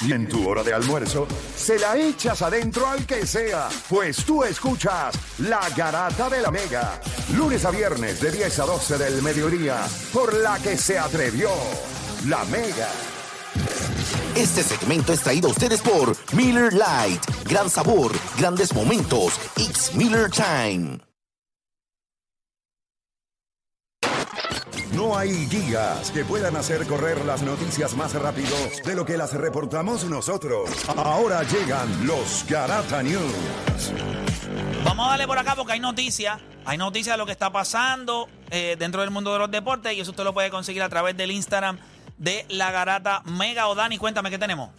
Y en tu hora de almuerzo, se la echas adentro al que sea, pues tú escuchas La Garata de la Mega, lunes a viernes de 10 a 12 del mediodía, por la que se atrevió La Mega. Este segmento es traído a ustedes por Miller Lite. Gran sabor, grandes momentos. It's Miller Time. No hay guías que puedan hacer correr las noticias más rápido de lo que las reportamos nosotros. Ahora llegan los Garata News. Vamos a darle por acá porque hay noticias. Hay noticias de lo que está pasando eh, dentro del mundo de los deportes y eso usted lo puede conseguir a través del Instagram de la Garata Mega. O Dani, cuéntame qué tenemos.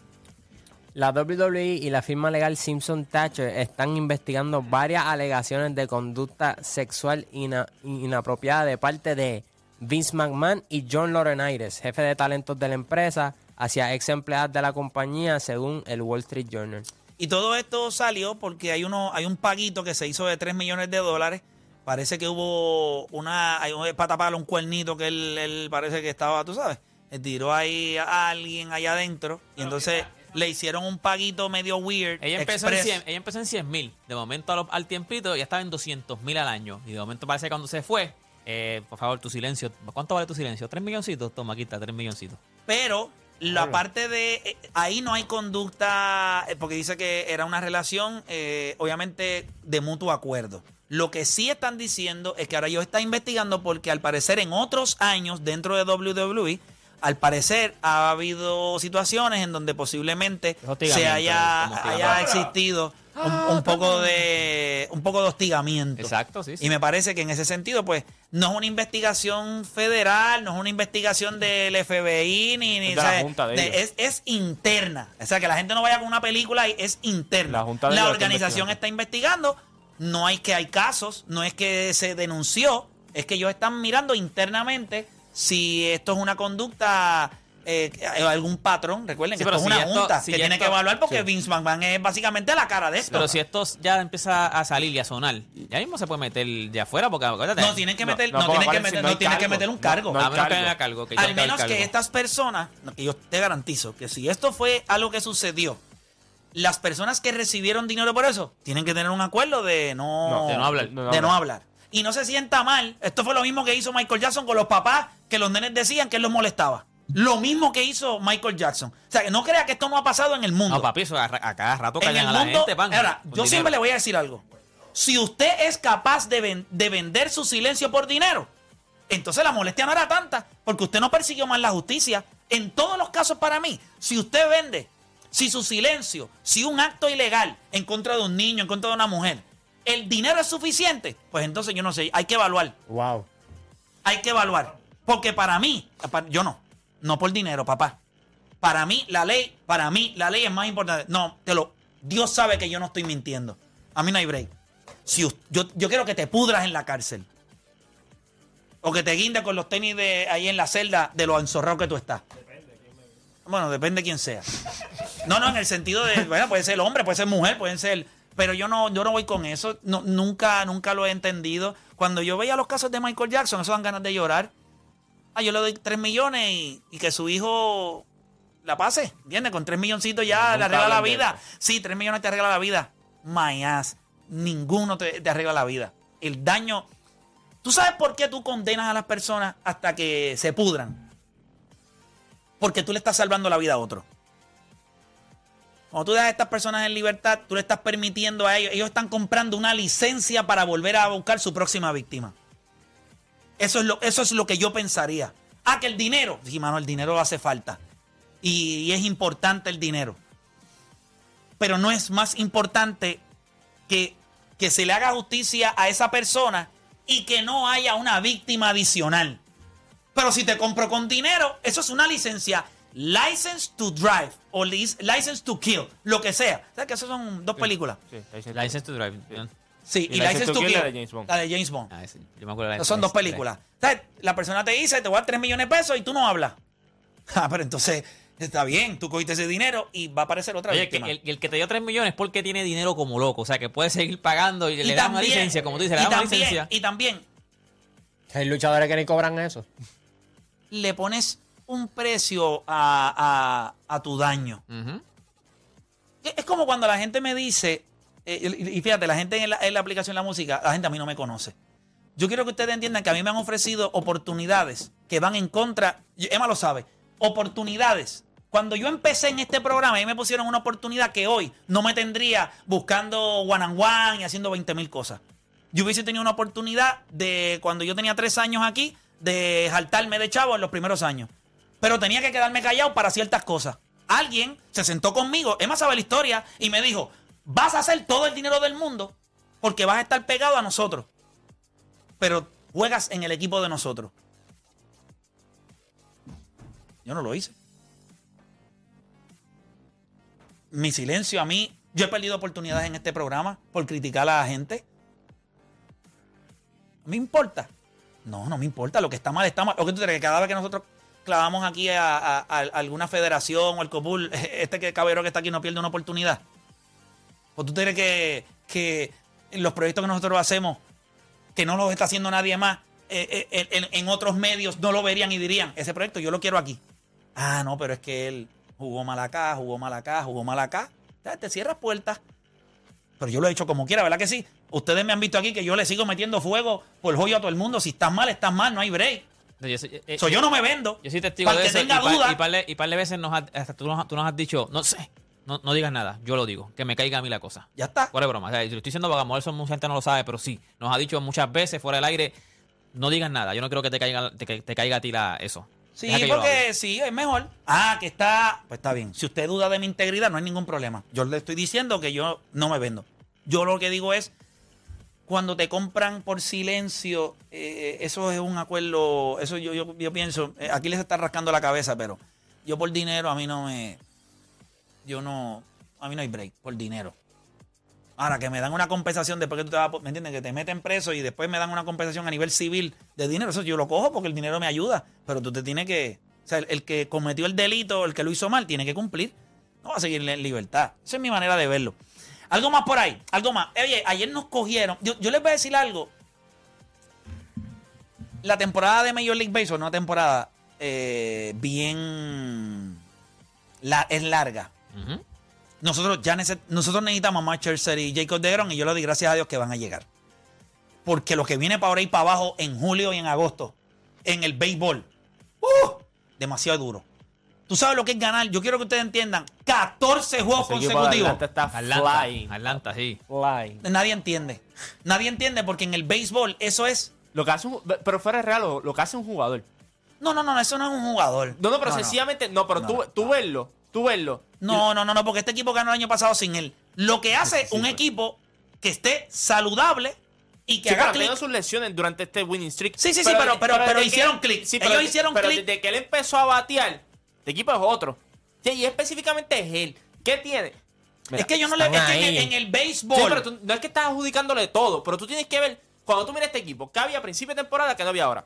La WWE y la firma legal Simpson Thatcher están investigando varias alegaciones de conducta sexual ina- inapropiada de parte de Vince McMahon y John Laurinaitis, jefe de talentos de la empresa, hacia ex empleadas de la compañía, según el Wall Street Journal. Y todo esto salió porque hay uno, hay un paguito que se hizo de 3 millones de dólares. Parece que hubo una, hay un para taparle un cuernito que él, él parece que estaba, tú sabes, le tiró ahí a alguien allá adentro y entonces le hicieron un paguito medio weird. Ella empezó, en express. 100, ella empezó en 100 mil. De momento al, al tiempito ya estaba en 200 mil al año. Y de momento parece que cuando se fue, eh, por favor, tu silencio. ¿Cuánto vale tu silencio? ¿Tres milloncitos? Toma, quita, tres milloncitos. Pero la parte de eh, ahí no hay conducta, eh, porque dice que era una relación, eh, obviamente, de mutuo acuerdo. Lo que sí están diciendo es que ahora ellos están investigando porque al parecer en otros años dentro de WWE, al parecer ha habido situaciones en donde posiblemente se haya, haya existido un, un poco de un poco de hostigamiento. Exacto, sí, sí. Y me parece que en ese sentido, pues, no es una investigación federal, no es una investigación del FBI, ni, ni Es de la junta de es, es interna. O sea, que la gente no vaya con una película y es interna. La junta de ellos está organización está investigando. No hay que hay casos, no es que se denunció, es que ellos están mirando internamente si esto es una conducta, eh, algún patrón. Recuerden Sí, que pero esto es una esto- junta si que tiene esto- que evaluar porque sí. Vince McMahon es básicamente la cara de esto. Pero si esto ya empieza a salir y a sonar, ya mismo se puede meter de afuera, porque acuérdate. no tienen que meter, no, tienen que meter, no tienen que meter un No, cargo. no a hay menos que cargo. Que Al menos que estas personas, que yo te garantizo que si esto fue algo que sucedió, las personas que recibieron dinero por eso tienen que tener un acuerdo de no, No, de no hablar. de no hablar. Y no se sienta mal. Esto fue lo mismo que hizo Michael Jackson con los papás que los nenes decían que él los molestaba. Lo mismo que hizo Michael Jackson. O sea, que no crea que esto no ha pasado en el mundo. No, papi, eso a, a cada rato en callan el a la mundo. gente, pan. ahora, yo dinero. siempre le voy a decir algo. Si usted es capaz de, ven- de vender su silencio por dinero, entonces la molestia no era tanta, porque usted no persiguió más la justicia. En todos los casos para mí, si usted vende, si su silencio, si un acto ilegal en contra de un niño, en contra de una mujer, el dinero es suficiente, pues entonces yo no sé, hay que evaluar, Wow. hay que evaluar. Porque para mí, yo no, no por dinero, papá. Para mí, la ley, para mí, la ley es más importante. No, te lo, Dios sabe que yo no estoy mintiendo. A mí no hay break. Si yo, yo quiero que te pudras en la cárcel. O que te guinde con los tenis de ahí en la celda de lo enzorrado que tú estás. Bueno, depende de quién sea. No, no, en el sentido de, bueno, puede ser hombre, puede ser mujer, pueden ser. Pero yo no, yo no voy con eso. No, nunca, nunca lo he entendido. Cuando yo veía los casos de Michael Jackson, eso dan ganas de llorar. Ah, yo le doy 3 millones y, y que su hijo la pase, ¿entiendes? Con 3 milloncitos ya le arregla la vida. Sí, 3 millones te arregla la vida. My ass. Ninguno te, te arregla la vida. El daño. ¿Tú sabes por qué tú condenas a las personas hasta que se pudran? Porque tú le estás salvando la vida a otro. Cuando tú dejas a estas personas en libertad, tú le estás permitiendo a ellos, ellos están comprando una licencia para volver a buscar su próxima víctima. Eso es lo, eso es lo que yo pensaría. Ah, que el dinero. Sí, mano, el dinero hace falta. Y, y es importante el dinero. Pero no es más importante que, que se le haga justicia a esa persona y que no haya una víctima adicional. Pero si te compro con dinero, eso es una licencia License to Drive o Lic- License to Kill, lo que sea. ¿Sabes que esas son dos películas? Sí, License License to Drive. Sí, Y y, to Kill, Kill, la de James Bond. La de James Bond. Ah, ese, yo me acuerdo de la son dos películas. ¿Sabes? La persona te dice, te voy a dar 3 millones de pesos y tú no hablas. Ah, pero entonces está bien, tú cogiste ese dinero y va a aparecer otra víctima. el, el que te dio 3 millones es porque tiene dinero como loco. O sea, que puede seguir pagando y, le dan una licencia, como tú dices, le y dan una también- licencia. Y también Hay luchadores que ni cobran eso. le pones un precio a, a- a tu daño. Es como cuando la gente me dice, eh, y fíjate, la gente en la, aplicación de la música, la gente a mí no me conoce. Yo quiero que ustedes entiendan que a mí me han ofrecido oportunidades que van en contra, Emma lo sabe, oportunidades. Cuando yo empecé en este programa, a mí me pusieron una oportunidad que hoy no me tendría buscando one and one y haciendo 20 mil cosas. Yo hubiese tenido una oportunidad de, cuando yo tenía tres años aquí, de saltarme de chavo en los primeros años. Pero tenía que quedarme callado para ciertas cosas. Alguien se sentó conmigo, Emma sabe la historia, y me dijo, vas a hacer todo el dinero del mundo porque vas a estar pegado a nosotros. Pero juegas en el equipo de nosotros. Yo no lo hice. Mi silencio a mí, yo he perdido oportunidades en este programa por criticar a la gente. ¿Me importa? No, no me importa. Lo que está mal está mal. ¿O que tú crees que cada vez que nosotros clavamos aquí a, alguna federación o el COPUL, este que caballero que está aquí no pierde una oportunidad? ¿O tú crees que, que los proyectos que nosotros hacemos, que no los está haciendo nadie más, eh, eh, en, en otros medios no lo verían y dirían, ese proyecto yo lo quiero aquí? Ah, no, pero es que él jugó mal acá, jugó mal acá, jugó mal acá. Te cierras puertas. Pero yo lo he hecho como quiera, ¿verdad que sí? Ustedes me han visto aquí que yo le sigo metiendo fuego por joyo a todo el mundo. Si estás mal, estás mal, no hay break. Yo, soy- eh, So, yo no me vendo. yo soy testigo Para de que eso. Y tenga par, duda. y par de, y par de veces nos has- hasta tú, nos, tú nos has dicho, no sé, no, no digas nada. Yo lo digo, que me caiga a mí la cosa. Ya está. Fuera de broma. O sea, yo lo estoy diciendo porque a lo mejor eso mucha gente no lo sabe, pero sí. Nos ha dicho muchas veces fuera del aire, no digas nada. Yo no creo que te caiga, te, te caiga a ti la, eso. Sí, porque sí, es mejor. Ah, que está. Pues está bien. Si usted duda de mi integridad, no hay ningún problema. Yo le estoy diciendo que yo no me vendo. Yo lo que digo es. Cuando te compran por silencio, eh, eso es un acuerdo. Eso yo, yo, yo pienso. eh, aquí les está rascando la cabeza, pero yo por dinero a mí no me. Yo no. A mí no hay break por dinero. Ahora, que me dan una compensación después que tú te vas, ¿me entiendes? Que te meten preso y después me dan una compensación a nivel civil de dinero. Eso yo lo cojo porque el dinero me ayuda. Pero tú te tienes que. O sea, el, el que cometió el delito, el que lo hizo mal, tiene que cumplir. No va a seguir en libertad. Esa es mi manera de verlo. Algo más por ahí, algo más. Oye, ayer nos cogieron. Yo, yo les voy a decir algo. La temporada de Major League Baseball, una temporada eh, bien. La, es larga. Nosotros ya nece- nosotros necesitamos a Matt Scherzer y Jacob DeGrom y yo le doy gracias a Dios que van a llegar. Porque lo que viene para ahora y para abajo en julio y en agosto, en el béisbol, ¡uh! demasiado duro. Tú sabes lo que es ganar. Yo quiero que ustedes entiendan. 14 juegos Ese consecutivos. Atlanta está Atlanta, flying. Atlanta, sí. Nadie entiende. Nadie entiende porque en el béisbol eso es... Lo que hace un, pero fuera de real, lo, lo que hace un jugador. No, no, no, eso no es un jugador. No, no, pero no. sencillamente, no, pero No, tú, no, tú verlo, tú verlo. No, no, no, no, porque este equipo ganó el año pasado sin él. Lo que hace un equipo que esté saludable y que Sí, haga pero ha clic. sus lesiones durante este winning streak. Sí, sí, sí, pero- pero- pero hicieron click. Sí, Ellos pero, hicieron pero click. desde que él empezó a batear, el equipo es otro. Sí, y específicamente es él. ¿Qué tiene? Mira, es que yo no le. Es que en, el- Sí, béisbol. pero tú- no es que estás adjudicándole todo, pero tú tienes que ver, cuando tú miras este equipo, ¿qué había a principio de temporada que no había ahora?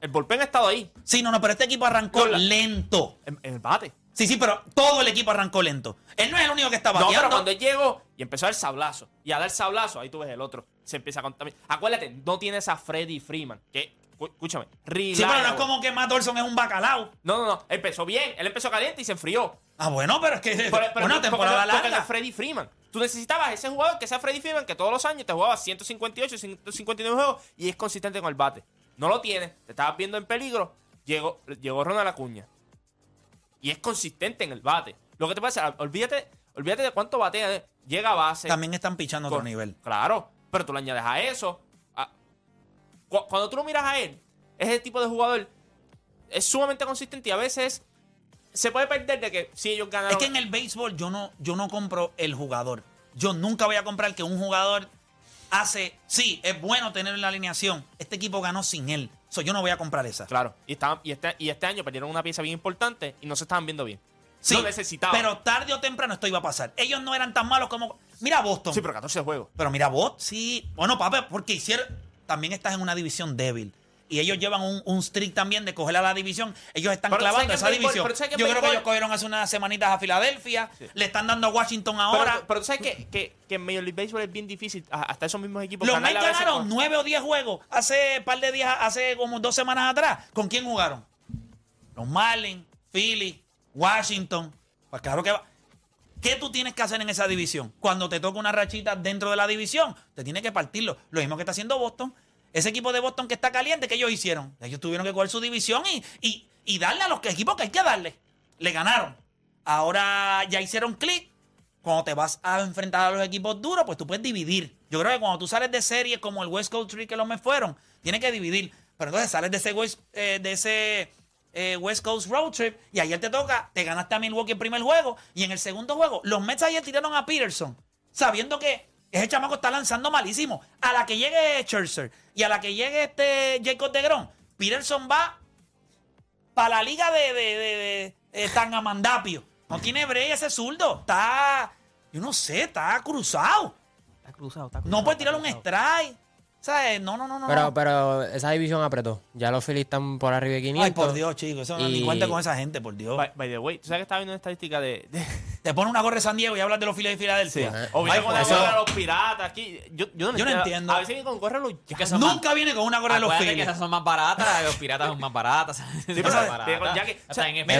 El bullpen ha estado ahí, Sí, no, no, pero este equipo arrancó la- lento. en, en el bate. Sí, sí, pero todo el equipo arrancó lento. Él no es el único que está No, bateando. pero cuando él llegó y empezó a dar sablazo, y a dar sablazo, ahí tú ves el otro, se empieza a contaminar. Acuérdate, no tienes a Freddy Freeman, que, escú- escúchame, sí, pero no es como que Matt Olson es un bacalao. No, no, no, empezó bien, él empezó caliente y se enfrió. Ah, bueno, pero es que. Pero, pero una temporada porque no larga. Freddy Freeman. Tú necesitabas ese jugador que sea Freddy Freeman, que todos los años te jugaba 158, 159 juegos y es consistente con el bate. No lo tienes, te estabas viendo en peligro, llegó, llegó Ronald Acuña. Y es consistente en el bate. Lo que te pasa, olvídate, olvídate de cuánto batea, eh, llega a base. También están pichando a otro nivel. Claro, pero tú le añades a eso. a- cu- cuando tú lo miras a él, es el tipo de jugador, es sumamente consistente y a veces se puede perder de que si ellos ganaron. Es que en el béisbol yo no, yo no compro el jugador. Yo nunca voy a comprar que un jugador hace. Sí, es bueno tenerlo en la alineación. Este equipo ganó sin él. So, yo no voy a comprar esa. Claro. Y, estaban- y, este, y este año perdieron una pieza bien importante y no se estaban viendo bien. Sí, Lo necesitaban. pero tarde o temprano esto iba a pasar. Ellos no eran tan malos como. Mira Boston. Sí, pero 14 juegos. Pero mira, vos, sí. Bueno, papá, porque hicieron. También estás en una división débil. Y ellos llevan un, un streak también de coger a la división. Ellos están Pero clavando ¿sabes esa béisbol- división. pero ¿sabes qué en Yo creo que ellos cogieron hace unas semanitas a Filadelfia. Le están dando a Washington ahora. Pero, pero tú sabes que, que, que en Major League Baseball es bien difícil. Hasta esos mismos equipos. Los Mets ganaron nueve o diez juegos hace par de días, hace como dos semanas atrás. ¿Con quién jugaron? Los Marlins, Philly, Washington. Pues claro que va. ¿Qué tú tienes que hacer en esa división? Cuando te toca una rachita dentro de la división, te tienes que partirlo. Lo mismo que está haciendo Boston. Ese equipo de Boston que está caliente, que ellos hicieron? Ellos tuvieron que coger su división y, y, y darle a los equipos que hay que darle. Le ganaron. Ahora ya hicieron clic. Cuando te vas a enfrentar a los equipos duros, pues tú puedes dividir. Yo creo que cuando tú sales de series como el West Coast Tree que los me fueron, tienes que dividir. Pero entonces sales de ese West, eh, de ese eh, West Coast Road Trip y ayer te toca, te ganaste a Milwaukee el primer juego y en el segundo juego los Mets ayer tiraron a Peterson sabiendo que ese chamaco está lanzando malísimo. A la que llegue Scherzer y a la que llegue este Jacob DeGrom, Peterson va para la liga de, de, de, de, eh, Tangamandapio. No tiene break ese zurdo. Está, yo no sé, está cruzado. Está cruzado, está cruzado. No puede tirar un strike. ¿Sabes? No, no, no, no. Pero, no. pero esa división apretó. Ya los Phillies están por arriba de 500. Ay, por Dios, chicos. Eso no ni cuenta con esa gente, por Dios. By, by the way, ¿tú sabes que estaba viendo una estadística de. De Te pone una gorra de San Diego y hablas de los Phillies de Filadelfia. o viene con Dios. gorra de los piratas aquí. Yo, yo, no, Yo no entiendo. A veces viene con gorra de los. Es que son más- Nunca viene con una gorra de los Acuérdate que Phillies. esas son más baratas, los piratas son más baratas. Sí, pero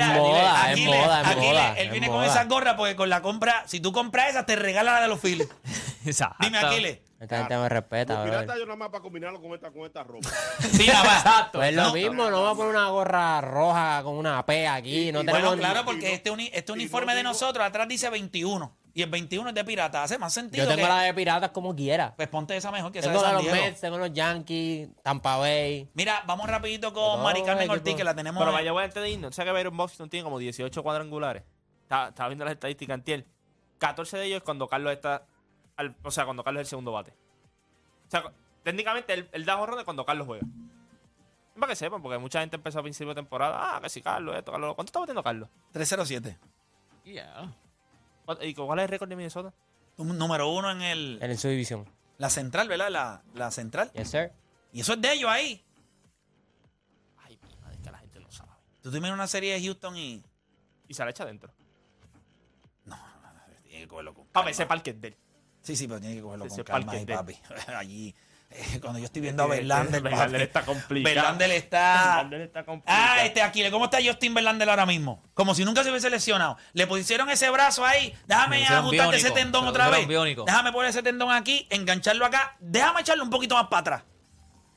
Es moda, es moda, es aquí le- moda, Él viene con esas gorras porque con la compra, si tú compras esa, te regala la de los Phillies. Exacto. Dime, Aquiles. Esta gente me respeta, Los piratas yo nada más para combinarlo con esta, con esta ropa. Sí. Exacto. Pues lo mismo, no va a poner una gorra roja con una P aquí. No tenemos claro, porque no- este, uni- este uniforme no de nosotros atrás dice 21 y el 21 es de pirata. Hace más sentido. Yo tengo que- la de piratas como quiera. Pues ponte esa mejor que esa de Tengo la de San los. Mets, tengo los Yankees, Tampa Bay. Mira, vamos rapidito con No, Mari Carmen. Ortiz, que la tenemos. Pero en- vaya, voy irnos. ¿Tú sabes que Byron Buxton tiene como 18 cuadrangulares? Estaba, viendo las estadísticas antier. 14 de ellos es cuando Carlos está. Al- o sea, cuando Carlos es el segundo bate. O sea, técnicamente él, él da jorrones cuando Carlos juega. Es Para que sepan, porque mucha gente empezó a principio de temporada. Ah, que si Carlos, esto, Carlos. ¿Cuánto está batiendo Carlos? 307. Yeah. ¿Cuánto- ¿Y cuál es el récord de Minnesota? Número uno en el, En su división. la central, ¿verdad? La, la central. Yes, sir. Y eso es de ellos ahí. Ay, mi madre, que la gente lo sabe. Tú te miras una serie de Houston y. Y se la echa adentro. Tiene que cogerlo con Papi, ese parque es de él. Sí, sí, pero tiene que cogerlo con calma ahí, papi. Allí, eh, cuando yo estoy viendo a Verlander, Verlander está complicado. Verlander está... Verlander está complicado. Ah, este Aquile, ¿cómo está Justin Verlander ahora mismo? Como si nunca se hubiese lesionado. Le pusieron ese brazo ahí. Déjame Le ajustarte ese tendón otra vez. biónico. Déjame poner ese tendón aquí, engancharlo acá. Déjame echarlo un poquito más para atrás.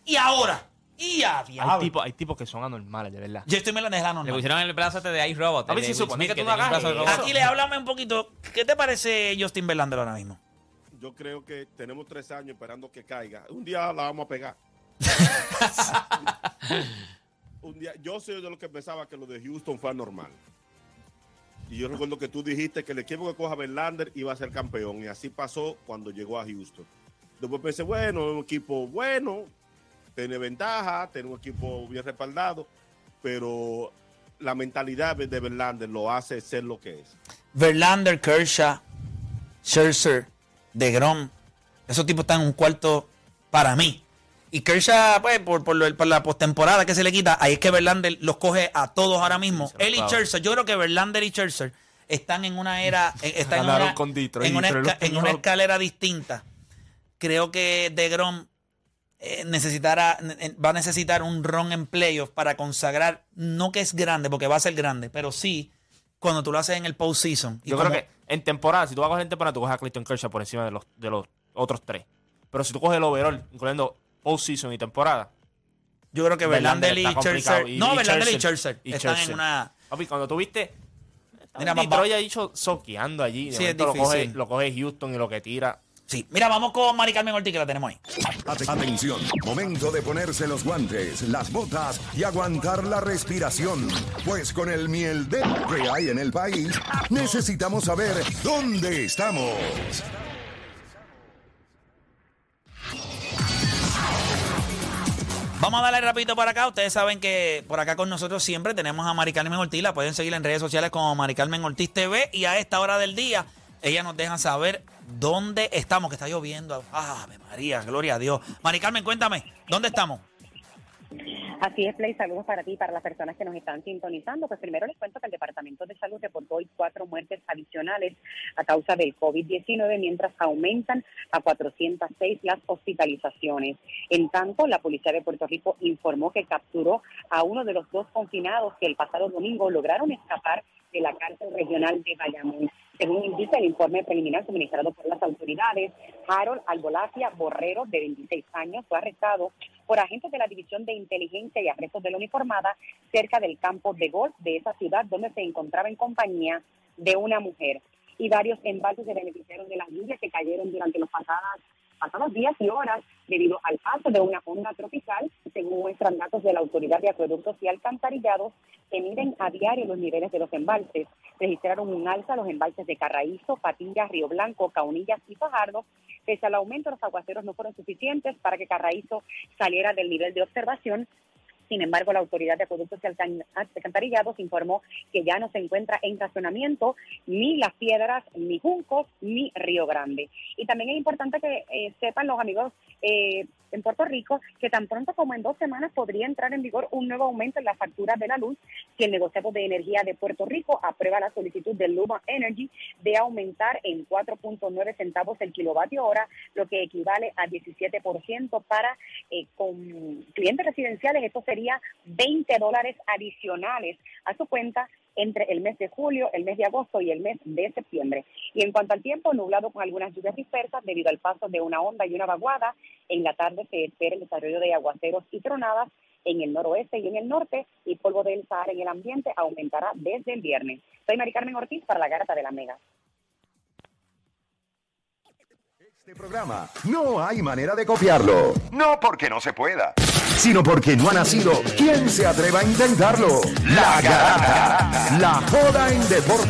Y ahora. Y a Hay hay tipos que son anormales, de verdad. Justin Verlander es la Le normal. pusieron el brazo este de Ice Robot. De se Will supone que tú no hagas eso. Aquile, háblame un poquito. ¿Qué te parece Justin Verlander ahora mismo? Yo creo que tenemos tres años esperando que caiga. Un día la vamos a pegar. Un día, yo soy de los que pensaba que lo de Houston fue anormal. Y yo recuerdo que tú dijiste que el equipo que coja Verlander iba a ser campeón. Y así pasó cuando llegó a Houston. Después pensé, bueno, un equipo bueno, tiene ventaja, tiene un equipo bien respaldado, pero la mentalidad de Verlander lo hace ser lo que es. Verlander, Kershaw, Scherzer, DeGrom. Esos tipos están en un cuarto para mí. Y Kershaw, pues, por, por, lo- por la postemporada que se le quita, ahí es que Verlander los coge a todos ahora mismo. Él y. Scherzer, yo creo que Verlander y Scherzer están en una era, eh, están en una, con Detroit, en una esca- en una escalera distinta. Creo que DeGrom eh, necesitará, eh, va a necesitar un ron en playoff para consagrar, no que es grande, porque va a ser grande, pero sí cuando tú lo haces en el postseason. Yo como- creo que en temporada, si tú vas a coger en temporada, tú coges a Clayton Kershaw por encima de los, de los otros tres. Pero si tú coges el overall, incluyendo postseason y temporada, Yo creo que Verlander, y. Scherzer. No, Verlander y Scherzer. Están en una. Papi, cuando tú viste. Mira, Detroit ha dicho soqueando allí. De Sí, es lo coge, lo coge Houston y lo que tira. Sí. Mira, vamos con Mari Carmen Ortiz, que la tenemos ahí. Ate- Atención, momento de ponerse los guantes, las botas y aguantar la respiración. Pues con el miel de que hay en el país, necesitamos saber dónde estamos. Vamos a darle rapidito para acá. Ustedes saben que por acá con nosotros siempre tenemos a Mari Carmen Ortiz. La pueden seguir en redes sociales como Mari Carmen Ortiz TV. Y a esta hora del día, ella nos deja saber dónde estamos, que está lloviendo. ¡Ah, María! ¡Gloria a Dios! Mari Carmen, cuéntame, ¿dónde estamos? Así es, Play. Saludos para ti y para las personas que nos están sintonizando. Pues primero les cuento que el Departamento de Salud reportó hoy cuatro muertes adicionales a causa del COVID-19, mientras aumentan a 406 las hospitalizaciones. En tanto, la Policía de Puerto Rico informó que capturó a uno de los dos confinados que el pasado domingo lograron escapar de la cárcel regional de Bayamón. Según indica el informe preliminar suministrado por las autoridades, Harold Albolacia Borrero, de 26 años, fue arrestado por agentes de la División de Inteligencia y Arrestos de la Uniformada cerca del campo de golf de esa ciudad donde se encontraba en compañía de una mujer. Y varios embalses se beneficiaron de las lluvias que cayeron durante los pasadas pasados días y horas debido al paso de una onda tropical, según muestran datos de la Autoridad de Acueductos y Alcantarillados, que miden a diario los niveles de los embalses. Registraron un alza los embalses de Carraízo, Patillas, Río Blanco, Caunillas y Fajardo. Pese al aumento, los aguaceros no fueron suficientes para que Carraízo saliera del nivel de observación sin embargo, la Autoridad de Productos y Alcantarillados informó que ya no se encuentra en racionamiento ni Las Piedras, ni Juncos, ni Río Grande. Y también es importante que eh, sepan los amigos eh, en Puerto Rico que tan pronto como en dos semanas podría entrar en vigor un nuevo aumento en la factura de la luz si el negociado de energía de Puerto Rico aprueba la solicitud de Luma Energy de aumentar en 4.9 centavos el kilovatio hora, lo que equivale a 17% para eh, con clientes residenciales. Esto sería 20 dólares adicionales a su cuenta entre el mes de julio, el mes de agosto y el mes de septiembre. Y en cuanto al tiempo, nublado con algunas lluvias dispersas debido al paso de una onda y una vaguada. En la tarde se espera el desarrollo de aguaceros y tronadas en el noroeste y en el norte y polvo del Sahara en el ambiente aumentará desde el viernes. Soy Mari Carmen Ortiz para la Garata de la Mega. Este programa no hay manera de copiarlo. No porque no se pueda, sino porque no ha nacido. ¿Quién se atreva a intentarlo? La Garata. La joda en deporte.